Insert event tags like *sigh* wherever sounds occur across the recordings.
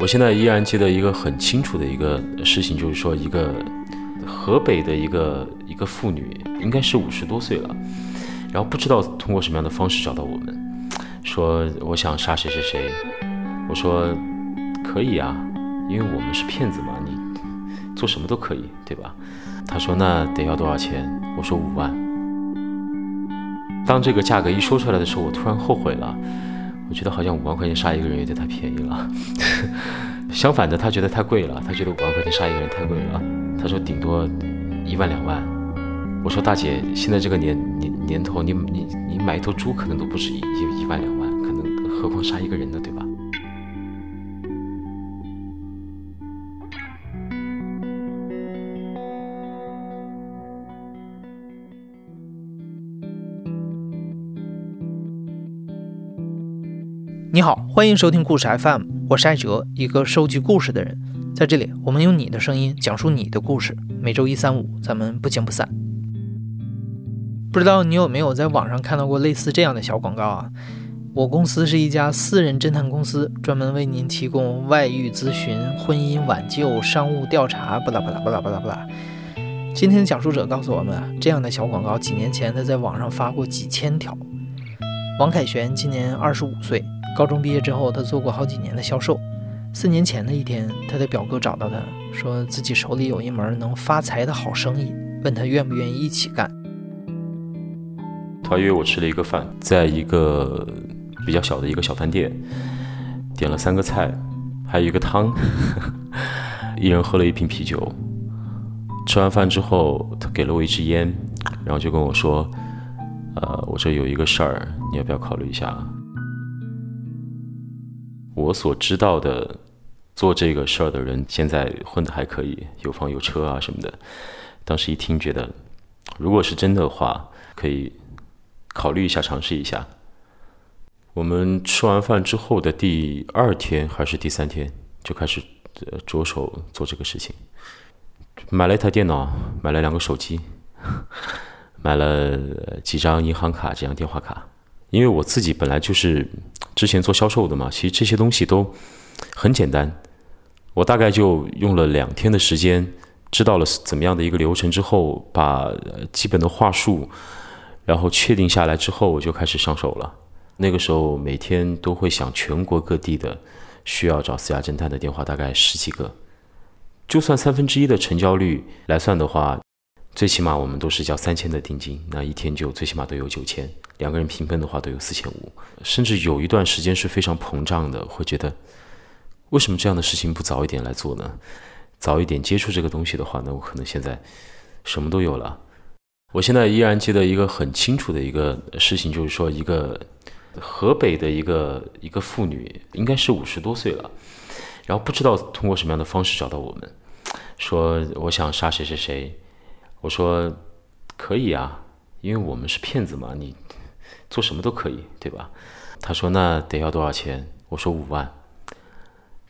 我现在依然记得一个很清楚的一个事情，就是说一个河北的一个一个妇女，应该是五十多岁了，然后不知道通过什么样的方式找到我们，说我想杀谁谁谁，我说可以啊，因为我们是骗子嘛，你做什么都可以，对吧？他说那得要多少钱？我说五万。当这个价格一说出来的时候，我突然后悔了。我觉得好像五万块钱杀一个人有点太便宜了，*laughs* 相反的，他觉得太贵了，他觉得五万块钱杀一个人太贵了。他说顶多一万两万。我说大姐，现在这个年年年头，你你你买一头猪可能都不止一一一万两万，可能何况杀一个人呢，对吧？你好，欢迎收听故事 FM，我是艾哲，一个收集故事的人。在这里，我们用你的声音讲述你的故事。每周一、三、五，咱们不见不散。不知道你有没有在网上看到过类似这样的小广告啊？我公司是一家私人侦探公司，专门为您提供外遇咨询、婚姻挽救、商务调查，巴拉巴拉巴拉巴拉巴拉。今天的讲述者告诉我们，这样的小广告几年前他在网上发过几千条。王凯旋今年二十五岁。高中毕业之后，他做过好几年的销售。四年前的一天，他的表哥找到他，说自己手里有一门能发财的好生意，问他愿不愿意一起干。他约我吃了一个饭，在一个比较小的一个小饭店，点了三个菜，还有一个汤，*laughs* 一人喝了一瓶啤酒。吃完饭之后，他给了我一支烟，然后就跟我说：“呃，我这有一个事儿，你要不要考虑一下？”我所知道的做这个事儿的人，现在混得还可以，有房有车啊什么的。当时一听，觉得如果是真的话，可以考虑一下，尝试一下。我们吃完饭之后的第二天还是第三天，就开始着手做这个事情。买了一台电脑，买了两个手机，买了几张银行卡，几张电话卡。因为我自己本来就是之前做销售的嘛，其实这些东西都很简单。我大概就用了两天的时间，知道了怎么样的一个流程之后，把基本的话术，然后确定下来之后，我就开始上手了。那个时候每天都会响全国各地的需要找私家侦探的电话，大概十几个。就算三分之一的成交率来算的话。最起码我们都是交三千的定金，那一天就最起码都有九千，两个人平分的话都有四千五，甚至有一段时间是非常膨胀的，会觉得为什么这样的事情不早一点来做呢？早一点接触这个东西的话，那我可能现在什么都有了。我现在依然记得一个很清楚的一个事情，就是说一个河北的一个一个妇女，应该是五十多岁了，然后不知道通过什么样的方式找到我们，说我想杀谁谁谁。我说可以啊，因为我们是骗子嘛，你做什么都可以，对吧？他说那得要多少钱？我说五万。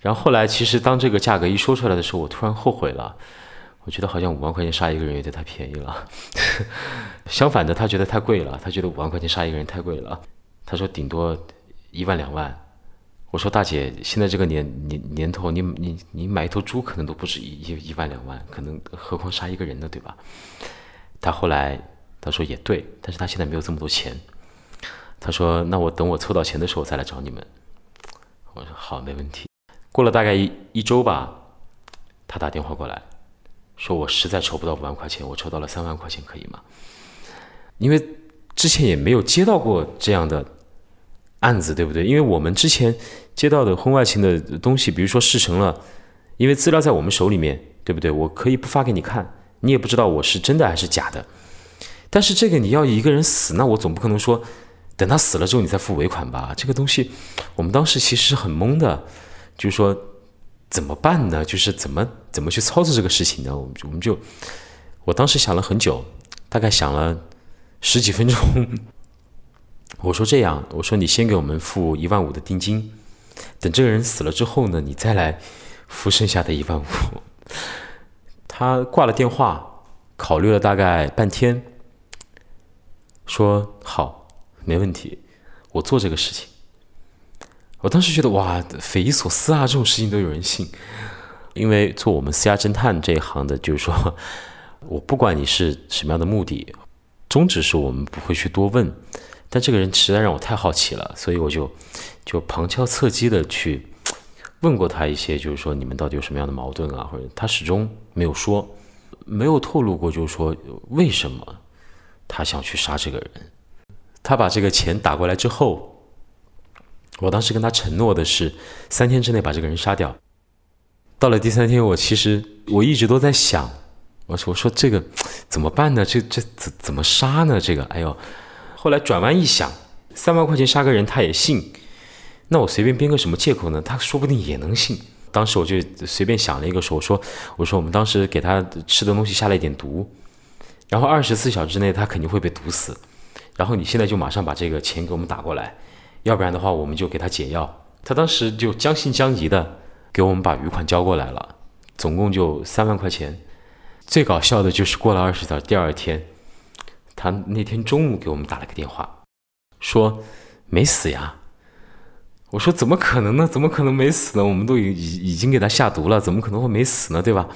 然后后来其实当这个价格一说出来的时候，我突然后悔了，我觉得好像五万块钱杀一个人有点太便宜了。*laughs* 相反的，他觉得太贵了，他觉得五万块钱杀一个人太贵了。他说顶多一万两万。我说大姐，现在这个年年年头，你你你买一头猪可能都不止一一一万两万，可能何况杀一个人呢，对吧？他后来他说也对，但是他现在没有这么多钱。他说那我等我凑到钱的时候再来找你们。我说好，没问题。过了大概一一周吧，他打电话过来，说我实在筹不到五万块钱，我筹到了三万块钱，可以吗？因为之前也没有接到过这样的。案子对不对？因为我们之前接到的婚外情的东西，比如说事成了，因为资料在我们手里面，对不对？我可以不发给你看，你也不知道我是真的还是假的。但是这个你要一个人死，那我总不可能说等他死了之后你再付尾款吧？这个东西我们当时其实很懵的，就是说怎么办呢？就是怎么怎么去操作这个事情呢？我们我们就我当时想了很久，大概想了十几分钟。*laughs* 我说这样，我说你先给我们付一万五的定金，等这个人死了之后呢，你再来付剩下的一万五。*laughs* 他挂了电话，考虑了大概半天，说好，没问题，我做这个事情。我当时觉得哇，匪夷所思啊，这种事情都有人信。因为做我们私家侦探这一行的，就是说 *laughs* 我不管你是什么样的目的，宗旨是我们不会去多问。但这个人实在让我太好奇了，所以我就就旁敲侧击的去 *tsk* 问过他一些，就是说你们到底有什么样的矛盾啊？或者他始终没有说，没有透露过，就是说为什么他想去杀这个人。他把这个钱打过来之后，我当时跟他承诺的是三天之内把这个人杀掉。到了第三天，我其实我一直都在想，我说我说这个怎么办呢？这这怎怎么杀呢？这个哎呦！后来转弯一想，三万块钱杀个人他也信，那我随便编个什么借口呢？他说不定也能信。当时我就随便想了一个说，我说我说我们当时给他吃的东西下了一点毒，然后二十四小时之内他肯定会被毒死，然后你现在就马上把这个钱给我们打过来，要不然的话我们就给他解药。他当时就将信将疑的给我们把余款交过来了，总共就三万块钱。最搞笑的就是过了二十小时，第二天。他那天中午给我们打了个电话，说没死呀。我说怎么可能呢？怎么可能没死呢？我们都已已已经给他下毒了，怎么可能会没死呢？对吧？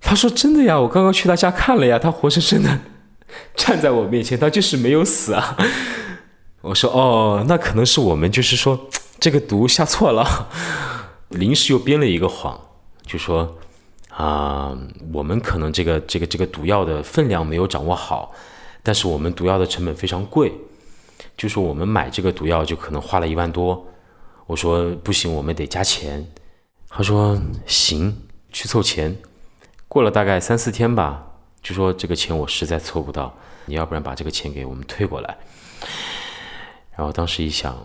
他说真的呀，我刚刚去他家看了呀，他活生生的 *laughs* 站在我面前，他就是没有死啊。*laughs* 我说哦，那可能是我们就是说这个毒下错了，*laughs* 临时又编了一个谎，就说。啊，我们可能这个这个这个毒药的分量没有掌握好，但是我们毒药的成本非常贵，就说我们买这个毒药就可能花了一万多。我说不行，我们得加钱。他说行，去凑钱。过了大概三四天吧，就说这个钱我实在凑不到，你要不然把这个钱给我们退过来。然后当时一想，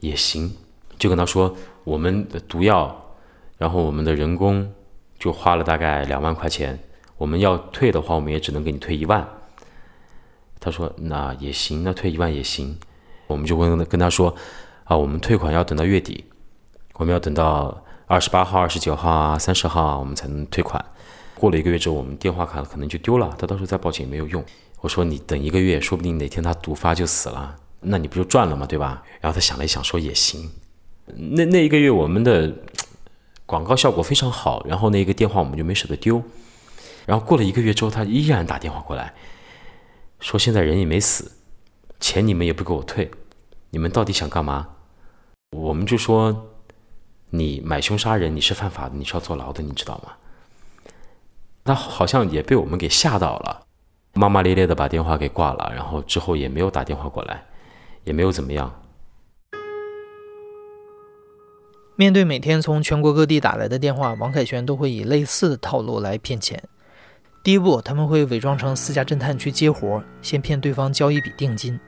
也行，就跟他说我们的毒药，然后我们的人工。就花了大概两万块钱，我们要退的话，我们也只能给你退一万。他说那也行，那退一万也行。我们就问跟他说啊，我们退款要等到月底，我们要等到二十八号、二十九号啊、三十号啊，我们才能退款。过了一个月之后，我们电话卡可能就丢了，他到时候再报警也没有用。我说你等一个月，说不定哪天他毒发就死了，那你不就赚了吗？对吧？然后他想了一想，说也行。那那一个月我们的。广告效果非常好，然后那个电话我们就没舍得丢。然后过了一个月之后，他依然打电话过来，说现在人也没死，钱你们也不给我退，你们到底想干嘛？我们就说你买凶杀人，你是犯法的，你是要坐牢的，你知道吗？他好像也被我们给吓到了，骂骂咧咧的把电话给挂了，然后之后也没有打电话过来，也没有怎么样。面对每天从全国各地打来的电话，王凯旋都会以类似的套路来骗钱。第一步，他们会伪装成私家侦探去接活，先骗对方交一笔定金。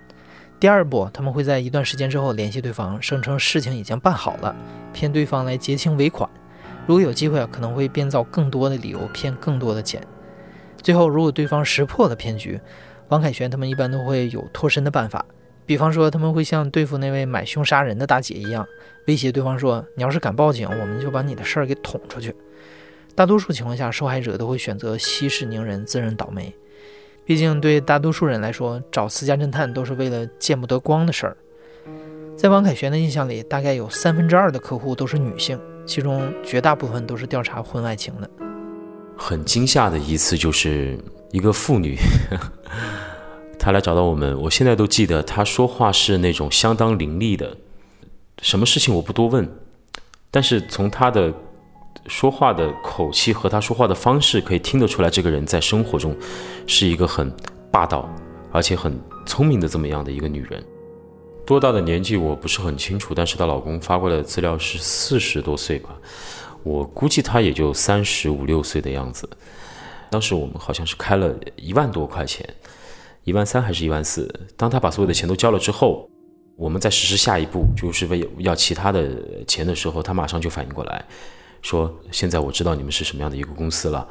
第二步，他们会在一段时间之后联系对方，声称事情已经办好了，骗对方来结清尾款。如果有机会啊，可能会编造更多的理由骗更多的钱。最后，如果对方识破了骗局，王凯旋他们一般都会有脱身的办法。比方说，他们会像对付那位买凶杀人的大姐一样，威胁对方说：“你要是敢报警，我们就把你的事儿给捅出去。”大多数情况下，受害者都会选择息事宁人，自认倒霉。毕竟，对大多数人来说，找私家侦探都是为了见不得光的事儿。在王凯旋的印象里，大概有三分之二的客户都是女性，其中绝大部分都是调查婚外情的。很惊吓的一次，就是一个妇女。*laughs* 她来找到我们，我现在都记得她说话是那种相当凌厉的，什么事情我不多问，但是从她的说话的口气和她说话的方式，可以听得出来，这个人在生活中是一个很霸道而且很聪明的这么样的一个女人。多大的年纪我不是很清楚，但是她老公发过来的资料是四十多岁吧，我估计她也就三十五六岁的样子。当时我们好像是开了一万多块钱。一万三还是一万四？当他把所有的钱都交了之后，我们在实施下一步，就是为要其他的钱的时候，他马上就反应过来，说：“现在我知道你们是什么样的一个公司了，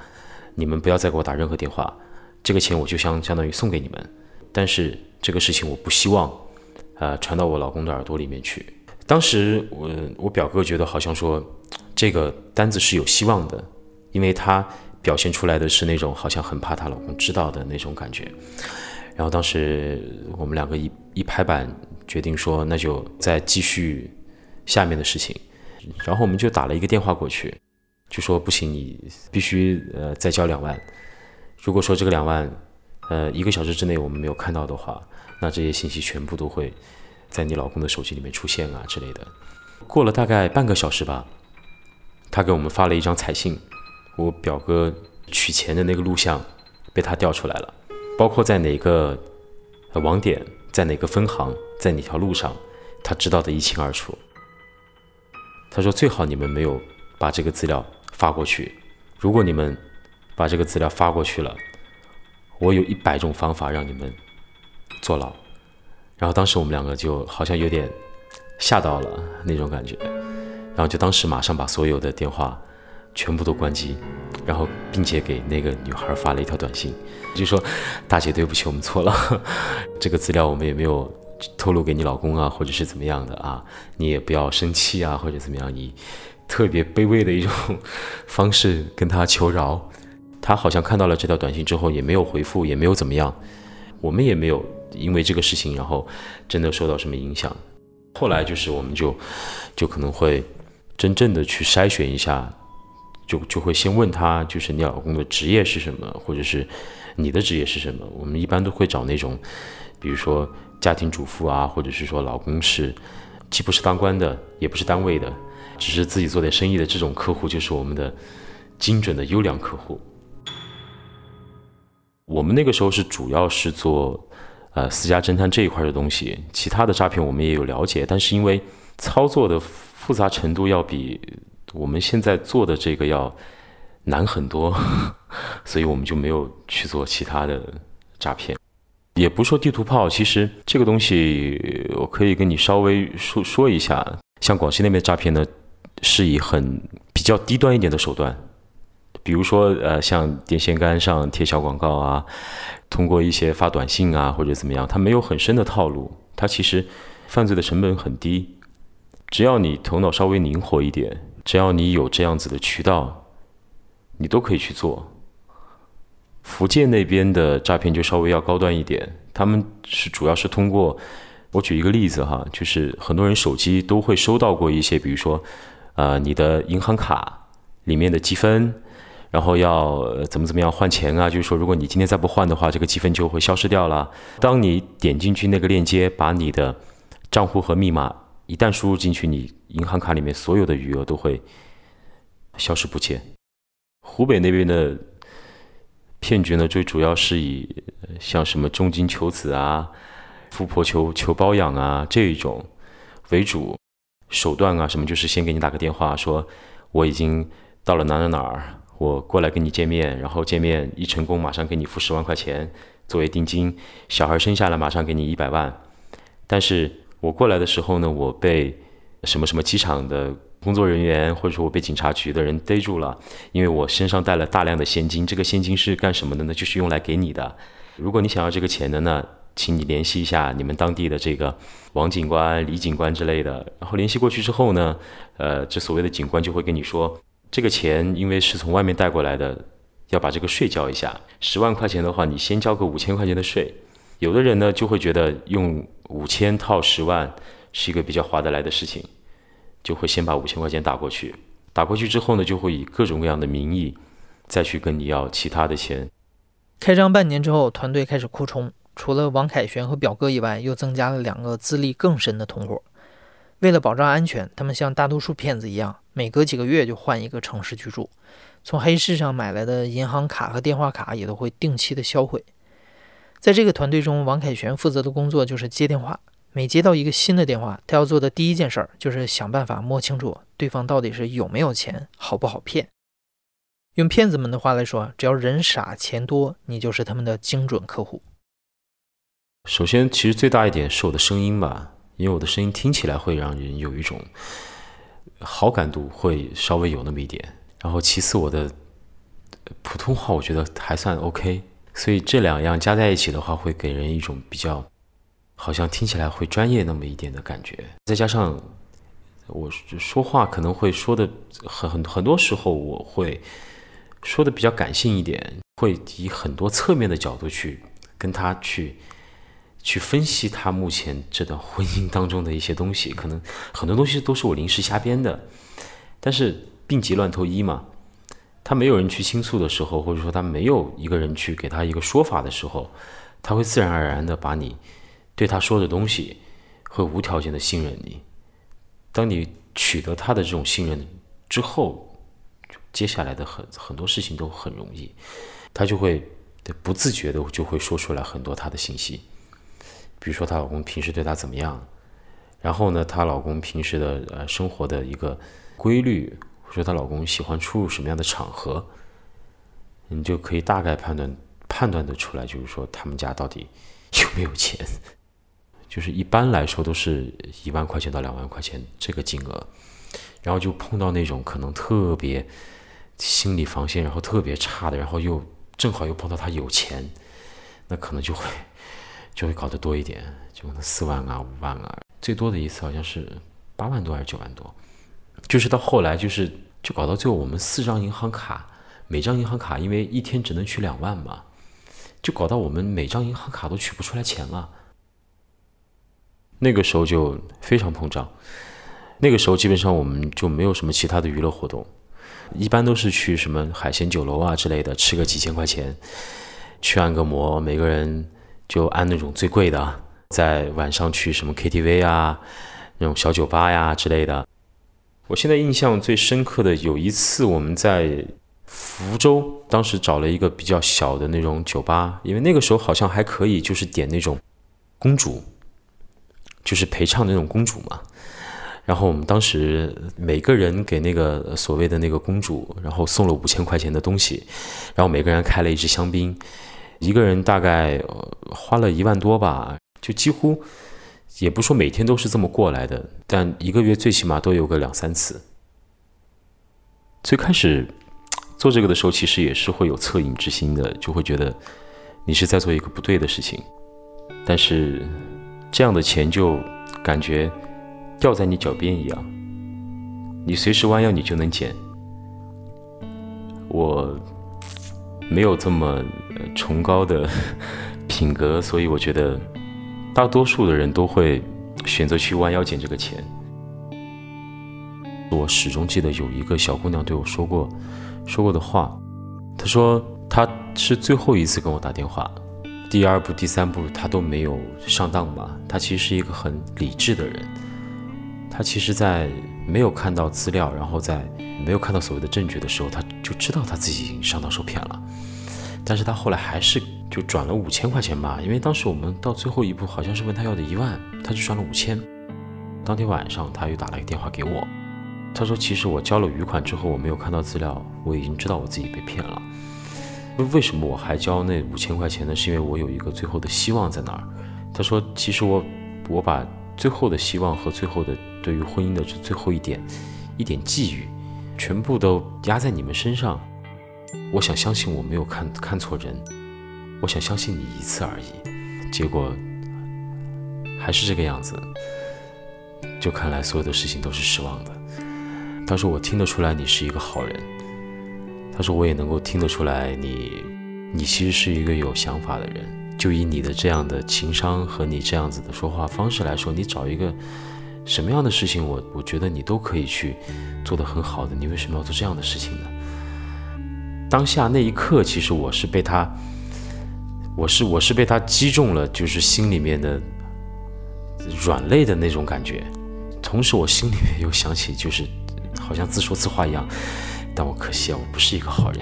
你们不要再给我打任何电话，这个钱我就相相当于送给你们。但是这个事情我不希望，呃，传到我老公的耳朵里面去。当时我我表哥觉得好像说，这个单子是有希望的，因为他表现出来的是那种好像很怕她老公知道的那种感觉。”然后当时我们两个一一拍板，决定说那就再继续下面的事情。然后我们就打了一个电话过去，就说不行，你必须呃再交两万。如果说这个两万，呃一个小时之内我们没有看到的话，那这些信息全部都会在你老公的手机里面出现啊之类的。过了大概半个小时吧，他给我们发了一张彩信，我表哥取钱的那个录像被他调出来了，包括在哪个网点，在哪个分行，在哪条路上，他知道的一清二楚。他说：“最好你们没有把这个资料发过去。如果你们把这个资料发过去了，我有一百种方法让你们坐牢。”然后当时我们两个就好像有点吓到了那种感觉，然后就当时马上把所有的电话全部都关机，然后并且给那个女孩发了一条短信，就说：“大姐，对不起，我们错了，*laughs* 这个资料我们也没有。”透露给你老公啊，或者是怎么样的啊？你也不要生气啊，或者怎么样？以特别卑微的一种 *laughs* 方式跟他求饶。他好像看到了这条短信之后，也没有回复，也没有怎么样。我们也没有因为这个事情，然后真的受到什么影响。后来就是，我们就就可能会真正的去筛选一下，就就会先问他，就是你老公的职业是什么，或者是你的职业是什么？我们一般都会找那种，比如说。家庭主妇啊，或者是说老公是，既不是当官的，也不是单位的，只是自己做点生意的这种客户，就是我们的精准的优良客户。我们那个时候是主要是做呃私家侦探这一块的东西，其他的诈骗我们也有了解，但是因为操作的复杂程度要比我们现在做的这个要难很多，*laughs* 所以我们就没有去做其他的诈骗。也不说地图炮，其实这个东西我可以跟你稍微说说一下。像广西那边诈骗呢，是以很比较低端一点的手段，比如说呃，像电线杆上贴小广告啊，通过一些发短信啊或者怎么样，它没有很深的套路，它其实犯罪的成本很低，只要你头脑稍微灵活一点，只要你有这样子的渠道，你都可以去做。福建那边的诈骗就稍微要高端一点，他们是主要是通过，我举一个例子哈，就是很多人手机都会收到过一些，比如说，呃，你的银行卡里面的积分，然后要怎么怎么样换钱啊，就是说如果你今天再不换的话，这个积分就会消失掉了。当你点进去那个链接，把你的账户和密码一旦输入进去，你银行卡里面所有的余额都会消失不见。湖北那边的。骗局呢，最主要是以像什么重金求子啊、富婆求求包养啊这一种为主，手段啊什么就是先给你打个电话，说我已经到了哪哪哪儿，我过来跟你见面，然后见面一成功，马上给你付十万块钱作为定金，小孩生下来马上给你一百万。但是我过来的时候呢，我被什么什么机场的。工作人员或者说我被警察局的人逮住了，因为我身上带了大量的现金。这个现金是干什么的呢？就是用来给你的。如果你想要这个钱的，呢请你联系一下你们当地的这个王警官、李警官之类的。然后联系过去之后呢，呃，这所谓的警官就会跟你说，这个钱因为是从外面带过来的，要把这个税交一下。十万块钱的话，你先交个五千块钱的税。有的人呢就会觉得用五千套十万是一个比较划得来的事情。就会先把五千块钱打过去，打过去之后呢，就会以各种各样的名义再去跟你要其他的钱。开张半年之后，团队开始扩充，除了王凯旋和表哥以外，又增加了两个资历更深的同伙。为了保障安全，他们像大多数骗子一样，每隔几个月就换一个城市居住。从黑市上买来的银行卡和电话卡也都会定期的销毁。在这个团队中，王凯旋负责的工作就是接电话。每接到一个新的电话，他要做的第一件事儿就是想办法摸清楚对方到底是有没有钱，好不好骗。用骗子们的话来说，只要人傻钱多，你就是他们的精准客户。首先，其实最大一点是我的声音吧，因为我的声音听起来会让人有一种好感度，会稍微有那么一点。然后，其次我的普通话我觉得还算 OK，所以这两样加在一起的话，会给人一种比较。好像听起来会专业那么一点的感觉，再加上我说话可能会说的很很很多时候我会说的比较感性一点，会以很多侧面的角度去跟他去去分析他目前这段婚姻当中的一些东西，可能很多东西都是我临时瞎编的，但是病急乱投医嘛，他没有人去倾诉的时候，或者说他没有一个人去给他一个说法的时候，他会自然而然的把你对他说的东西会无条件的信任你。当你取得他的这种信任之后，接下来的很很多事情都很容易，他就会不自觉的就会说出来很多他的信息，比如说她老公平时对她怎么样，然后呢，她老公平时的呃生活的一个规律，或者说她老公喜欢出入什么样的场合，你就可以大概判断判断的出来，就是说他们家到底有没有钱，*laughs* 就是一般来说都是一万块钱到两万块钱这个金额，然后就碰到那种可能特别。心理防线，然后特别差的，然后又正好又碰到他有钱，那可能就会就会搞得多一点，就可能四万啊、五万啊，最多的一次好像是八万多还是九万多，就是到后来就是就搞到最后，我们四张银行卡，每张银行卡因为一天只能取两万嘛，就搞到我们每张银行卡都取不出来钱了。那个时候就非常膨胀，那个时候基本上我们就没有什么其他的娱乐活动。一般都是去什么海鲜酒楼啊之类的，吃个几千块钱，去按个摩，每个人就按那种最贵的。在晚上去什么 KTV 啊，那种小酒吧呀之类的。我现在印象最深刻的有一次，我们在福州，当时找了一个比较小的那种酒吧，因为那个时候好像还可以，就是点那种公主，就是陪唱那种公主嘛。然后我们当时每个人给那个所谓的那个公主，然后送了五千块钱的东西，然后每个人开了一支香槟，一个人大概花了一万多吧，就几乎也不说每天都是这么过来的，但一个月最起码都有个两三次。最开始做这个的时候，其实也是会有恻隐之心的，就会觉得你是在做一个不对的事情，但是这样的钱就感觉。掉在你脚边一样，你随时弯腰你就能捡。我没有这么崇高的 *laughs* 品格，所以我觉得大多数的人都会选择去弯腰捡这个钱。我始终记得有一个小姑娘对我说过说过的话，她说她是最后一次跟我打电话，第二步、第三步她都没有上当吧？她其实是一个很理智的人。她其实，在没有看到资料，然后在没有看到所谓的证据的时候，她就知道她自己已经上当受骗了。但是他后来还是就转了五千块钱吧，因为当时我们到最后一步好像是问他要的一万，他就转了五千。当天晚上他又打了一个电话给我，他说：“其实我交了余款之后，我没有看到资料，我已经知道我自己被骗了。为什么我还交那五千块钱呢？是因为我有一个最后的希望在那儿。”他说：“其实我我把最后的希望和最后的。”对于婚姻的这最后一点，一点寄予，全部都压在你们身上。我想相信我没有看看错人，我想相信你一次而已。结果还是这个样子，就看来所有的事情都是失望的。他说我听得出来你是一个好人，他说我也能够听得出来你，你其实是一个有想法的人。就以你的这样的情商和你这样子的说话方式来说，你找一个。什么样的事情，我我觉得你都可以去做得很好的。你为什么要做这样的事情呢？当下那一刻，其实我是被他，我是我是被他击中了，就是心里面的软肋的那种感觉。同时，我心里面又想起，就是好像自说自话一样。但我可惜啊，我不是一个好人。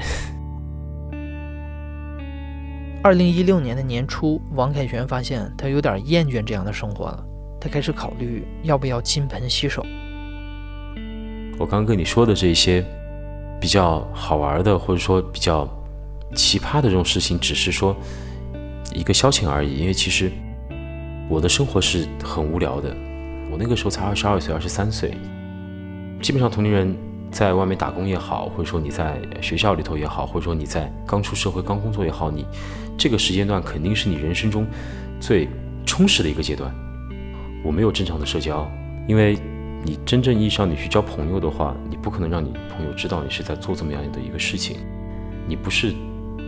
二零一六年的年初，王凯旋发现他有点厌倦这样的生活了。他开始考虑要不要金盆洗手。我刚跟你说的这些比较好玩的，或者说比较奇葩的这种事情，只是说一个消遣而已。因为其实我的生活是很无聊的。我那个时候才二十二岁、二十三岁，基本上同龄人在外面打工也好，或者说你在学校里头也好，或者说你在刚出社会、刚工作也好，你这个时间段肯定是你人生中最充实的一个阶段。我没有正常的社交，因为你真正意义上你去交朋友的话，你不可能让你朋友知道你是在做这么样的一个事情，你不是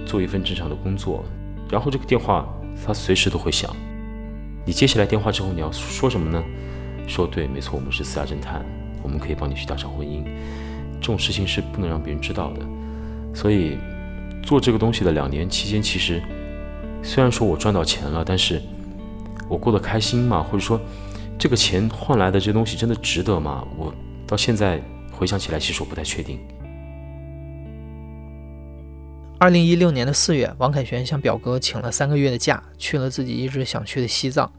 做一份正常的工作。然后这个电话他随时都会响。你接起来电话之后，你要说什么呢？说对，没错，我们是私家侦探，我们可以帮你去调查婚姻。这种事情是不能让别人知道的。所以做这个东西的两年期间，其实虽然说我赚到钱了，但是我过得开心吗？或者说这个钱换来的这东西真的值得吗？我到现在回想起来，其实我不太确定。二零一六年的四月，王凯旋向表哥请了三个月的假，去了自己一直想去的西藏。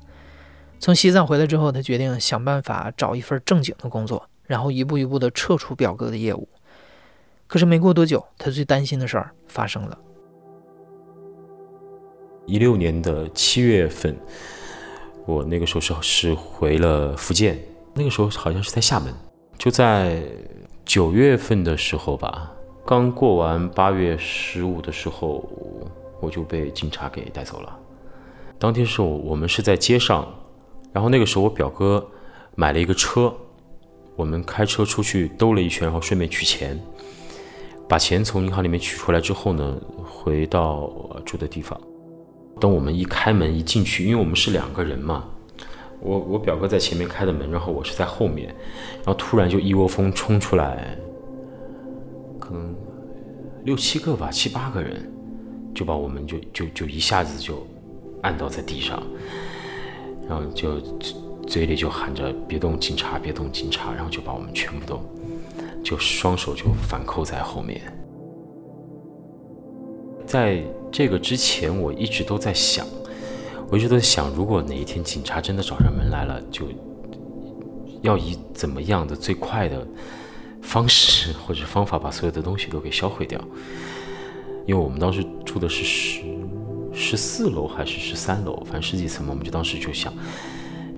从西藏回来之后，他决定想办法找一份正经的工作，然后一步一步地撤出表哥的业务。可是没过多久，他最担心的事儿发生了。一六年的七月份，我那个时候是是回了福建，那个时候好像是在厦门。就在九月份的时候吧。刚过完八月十五的时候，我就被警察给带走了。当天是我我们是在街上，然后那个时候我表哥买了一个车，我们开车出去兜了一圈，然后顺便取钱。把钱从银行里面取出来之后呢，回到住的地方。等我们一开门一进去，因为我们是两个人嘛，我我表哥在前面开的门，然后我是在后面，然后突然就一窝蜂冲出来。可能，六七个吧，七八个人，就把我们就就就一下子就按倒在地上，然后就嘴里就喊着“别动，警察，别动，警察”，然后就把我们全部都就双手就反扣在后面。在这个之前，我一直都在想，我一直都在想，如果哪一天警察真的找上门来了，就要以怎么样的最快的。方式或者方法把所有的东西都给销毁掉，因为我们当时住的是十十四楼还是十三楼，反正十几层嘛，我们就当时就想，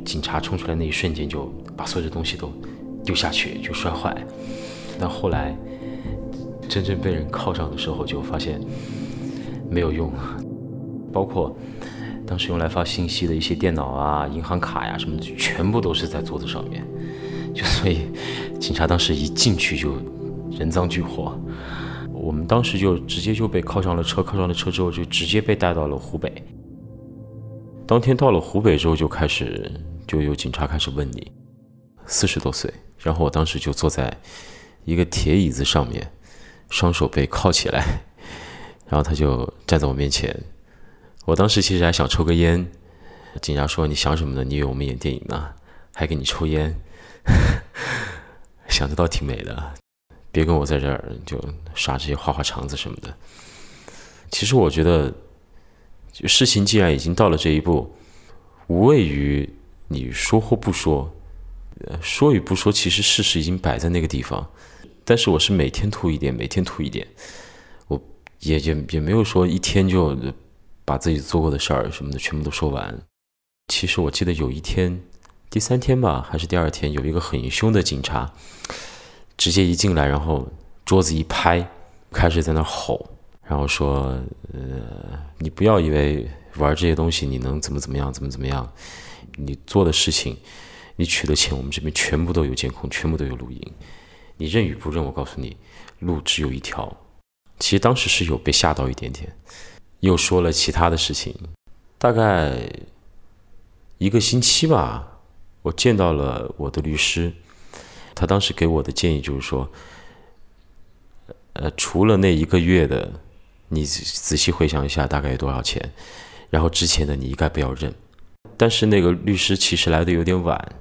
警察冲出来那一瞬间就把所有的东西都丢下去，就摔坏。但后来真正被人铐上的时候，就发现没有用，包括当时用来发信息的一些电脑啊、银行卡呀什么的，全部都是在桌子上面。就所以，警察当时一进去就人赃俱获，我们当时就直接就被铐上了车，铐上了车之后就直接被带到了湖北。当天到了湖北之后，就开始就有警察开始问你，四十多岁，然后我当时就坐在一个铁椅子上面，双手被铐起来，然后他就站在我面前，我当时其实还想抽个烟，警察说你想什么呢？你以为我们演电影呢？还给你抽烟。*laughs* 想着倒挺美的，别跟我在这儿就耍这些花花肠子什么的。其实我觉得，事情既然已经到了这一步，无谓于你说或不说，说与不说，其实事实已经摆在那个地方。但是我是每天吐一点，每天吐一点，也也也没有说一天就把自己做过的事儿什么的全部都说完。其实我记得有一天。第三天吧，还是第二天，有一个很凶的警察，直接一进来，然后桌子一拍，开始在那吼，然后说：“呃，你不要以为玩这些东西你能怎么怎么样，怎么怎么样，你做的事情，你取的钱，我们这边全部都有监控，全部都有录音，你认与不认？我告诉你，路只有一条。”其实当时是有被吓到一点点，又说了其他的事情，大概一个星期吧。我见到了我的律师，他当时给我的建议就是说，呃，除了那一个月的，你仔细回想一下大概有多少钱，然后之前的你一概不要认。但是那个律师其实来的有点晚，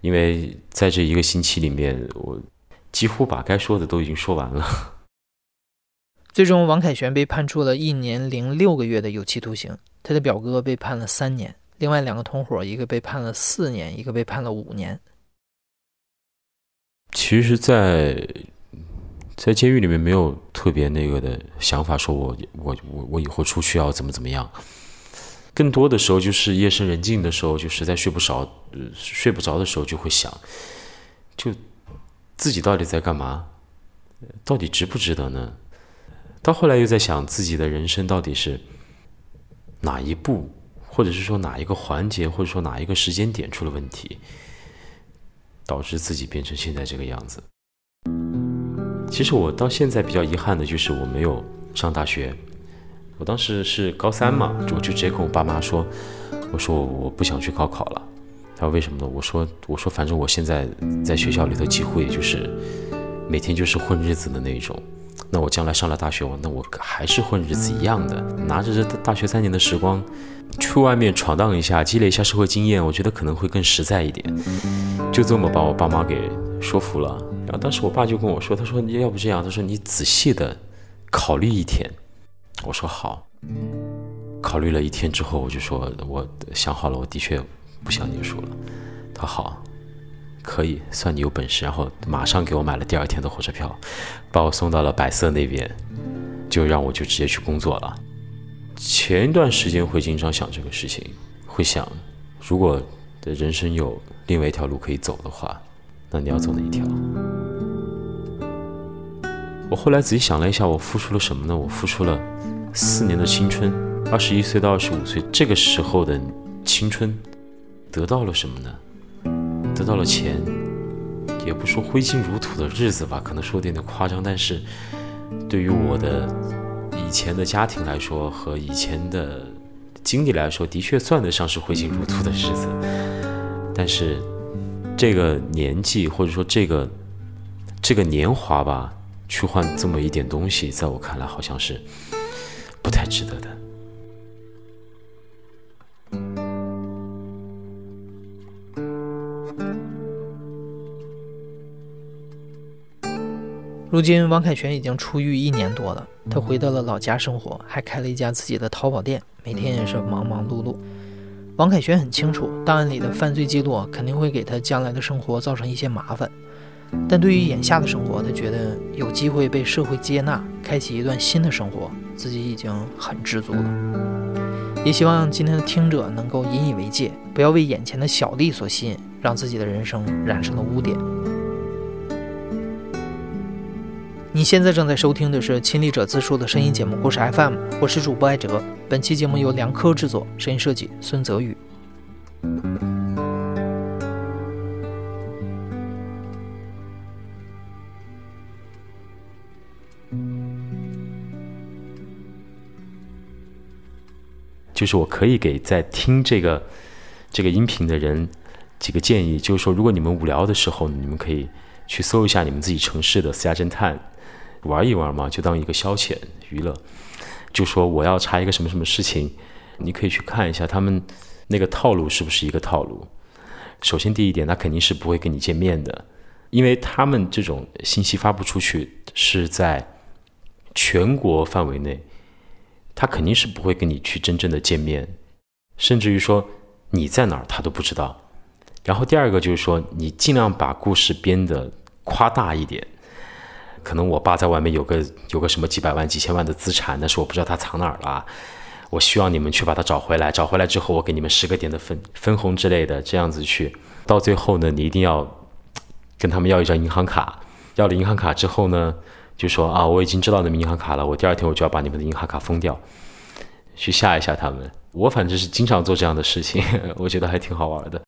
因为在这一个星期里面，我几乎把该说的都已经说完了。最终，王凯旋被判处了一年零六个月的有期徒刑，他的表哥被判了三年。另外两个同伙，一个被判了四年，一个被判了五年。其实，在在监狱里面没有特别那个的想法，说我我我我以后出去要怎么怎么样。更多的时候就是夜深人静的时候，就实在睡不着，睡不着的时候就会想，就自己到底在干嘛，到底值不值得呢？到后来又在想自己的人生到底是哪一步。或者是说哪一个环节，或者说哪一个时间点出了问题，导致自己变成现在这个样子。其实我到现在比较遗憾的就是我没有上大学，我当时是高三嘛，我就直接跟我爸妈说，我说我不想去高考了。他说为什么呢？我说我说反正我现在在学校里头几乎也就是每天就是混日子的那种。那我将来上了大学，我那我还是混日子一样的，拿着这大学三年的时光，去外面闯荡一下，积累一下社会经验，我觉得可能会更实在一点。就这么把我爸妈给说服了。然后当时我爸就跟我说，他说要不这样，他说你仔细的考虑一天。我说好。考虑了一天之后，我就说我想好了，我的确不想念书了。他好。可以算你有本事，然后马上给我买了第二天的火车票，把我送到了百色那边，就让我就直接去工作了。前一段时间会经常想这个事情，会想，如果的人生有另外一条路可以走的话，那你要走哪一条？我后来仔细想了一下，我付出了什么呢？我付出了四年的青春，二十一岁到二十五岁这个时候的青春，得到了什么呢？得到了钱，也不说挥金如土的日子吧，可能说的有点夸张。但是，对于我的以前的家庭来说和以前的经历来说，的确算得上是挥金如土的日子。但是，这个年纪或者说这个这个年华吧，去换这么一点东西，在我看来好像是不太值得的。如今，王凯旋已经出狱一年多了，他回到了老家生活，还开了一家自己的淘宝店，每天也是忙忙碌碌。王凯旋很清楚，档案里的犯罪记录肯定会给他将来的生活造成一些麻烦，但对于眼下的生活，他觉得有机会被社会接纳，开启一段新的生活，自己已经很知足了。也希望今天的听者能够引以为戒，不要为眼前的小利所吸引，让自己的人生染上了污点。你现在正在收听的是亲历者自述的声音节目故事 FM，我是主播艾哲。本期节目由梁科制作，声音设计孙泽宇。就是我可以给在听这个这个音频的人几个建议，就是说，如果你们无聊的时候，你们可以去搜一下你们自己城市的私家侦探。玩一玩嘛，就当一个消遣娱乐。就说我要查一个什么什么事情，你可以去看一下他们那个套路是不是一个套路。首先第一点，他肯定是不会跟你见面的，因为他们这种信息发布出去是在全国范围内，他肯定是不会跟你去真正的见面，甚至于说你在哪儿他都不知道。然后第二个就是说，你尽量把故事编得夸大一点。可能我爸在外面有个有个什么几百万几千万的资产，但是我不知道他藏哪儿了。我希望你们去把他找回来，找回来之后我给你们十个点的分分红之类的，这样子去。到最后呢，你一定要跟他们要一张银行卡。要了银行卡之后呢，就说啊，我已经知道你们银行卡了，我第二天我就要把你们的银行卡封掉，去吓一吓他们。我反正是经常做这样的事情，*laughs* 我觉得还挺好玩的。